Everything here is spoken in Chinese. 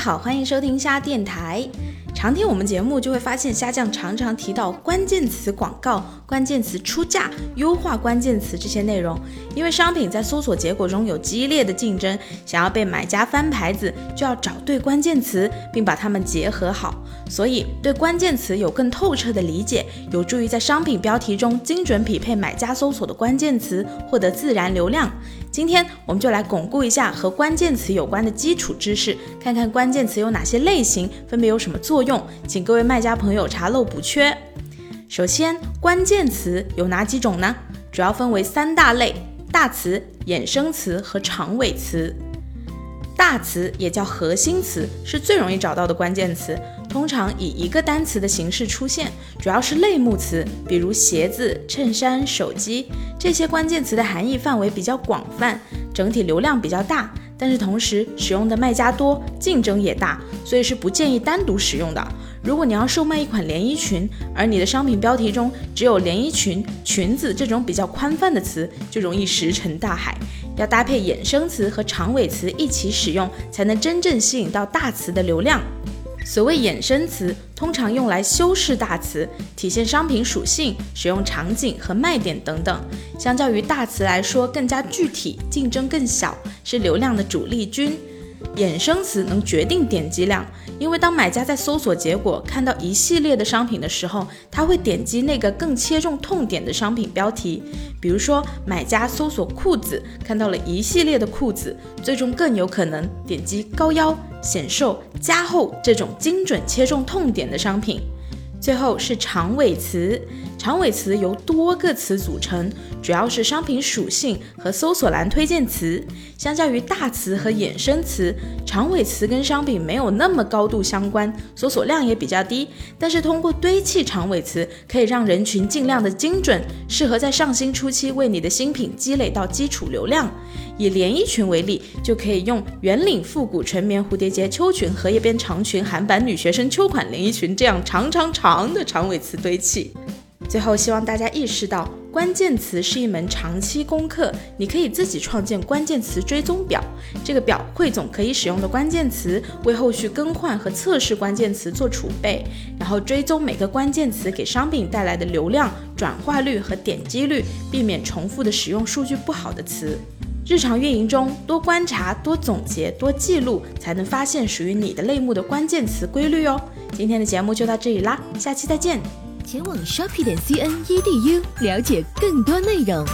好，欢迎收听虾电台。常听我们节目就会发现，虾酱常常提到关键词广告、关键词出价、优化关键词这些内容。因为商品在搜索结果中有激烈的竞争，想要被买家翻牌子，就要找对关键词，并把它们结合好。所以，对关键词有更透彻的理解，有助于在商品标题中精准匹配买家搜索的关键词，获得自然流量。今天我们就来巩固一下和关键词有关的基础知识，看看关键词有哪些类型，分别有什么作用，请各位卖家朋友查漏补缺。首先，关键词有哪几种呢？主要分为三大类：大词、衍生词和长尾词。大词也叫核心词，是最容易找到的关键词，通常以一个单词的形式出现，主要是类目词，比如鞋子、衬衫、手机这些关键词的含义范围比较广泛，整体流量比较大，但是同时使用的卖家多，竞争也大，所以是不建议单独使用的。如果你要售卖一款连衣裙，而你的商品标题中只有连衣裙、裙子这种比较宽泛的词，就容易石沉大海。要搭配衍生词和长尾词一起使用，才能真正吸引到大词的流量。所谓衍生词，通常用来修饰大词，体现商品属性、使用场景和卖点等等。相较于大词来说，更加具体，竞争更小，是流量的主力军。衍生词能决定点击量，因为当买家在搜索结果看到一系列的商品的时候，他会点击那个更切中痛点的商品标题。比如说，买家搜索裤子，看到了一系列的裤子，最终更有可能点击高腰、显瘦、加厚这种精准切中痛点的商品。最后是长尾词，长尾词由多个词组成，主要是商品属性和搜索栏推荐词。相较于大词和衍生词，长尾词跟商品没有那么高度相关，搜索量也比较低。但是通过堆砌长尾词，可以让人群尽量的精准，适合在上新初期为你的新品积累到基础流量。以连衣裙为例，就可以用圆领复古纯棉蝴蝶结秋裙、荷叶边长裙、韩版女学生秋款连衣裙这样长长长长的长尾词堆砌。最后，希望大家意识到，关键词是一门长期功课，你可以自己创建关键词追踪表，这个表汇总可以使用的关键词，为后续更换和测试关键词做储备，然后追踪每个关键词给商品带来的流量、转化率和点击率，避免重复的使用数据不好的词。日常运营中，多观察、多总结、多记录，才能发现属于你的类目的关键词规律哦。今天的节目就到这里啦，下期再见。前往 shopi 点 cnedu 了解更多内容。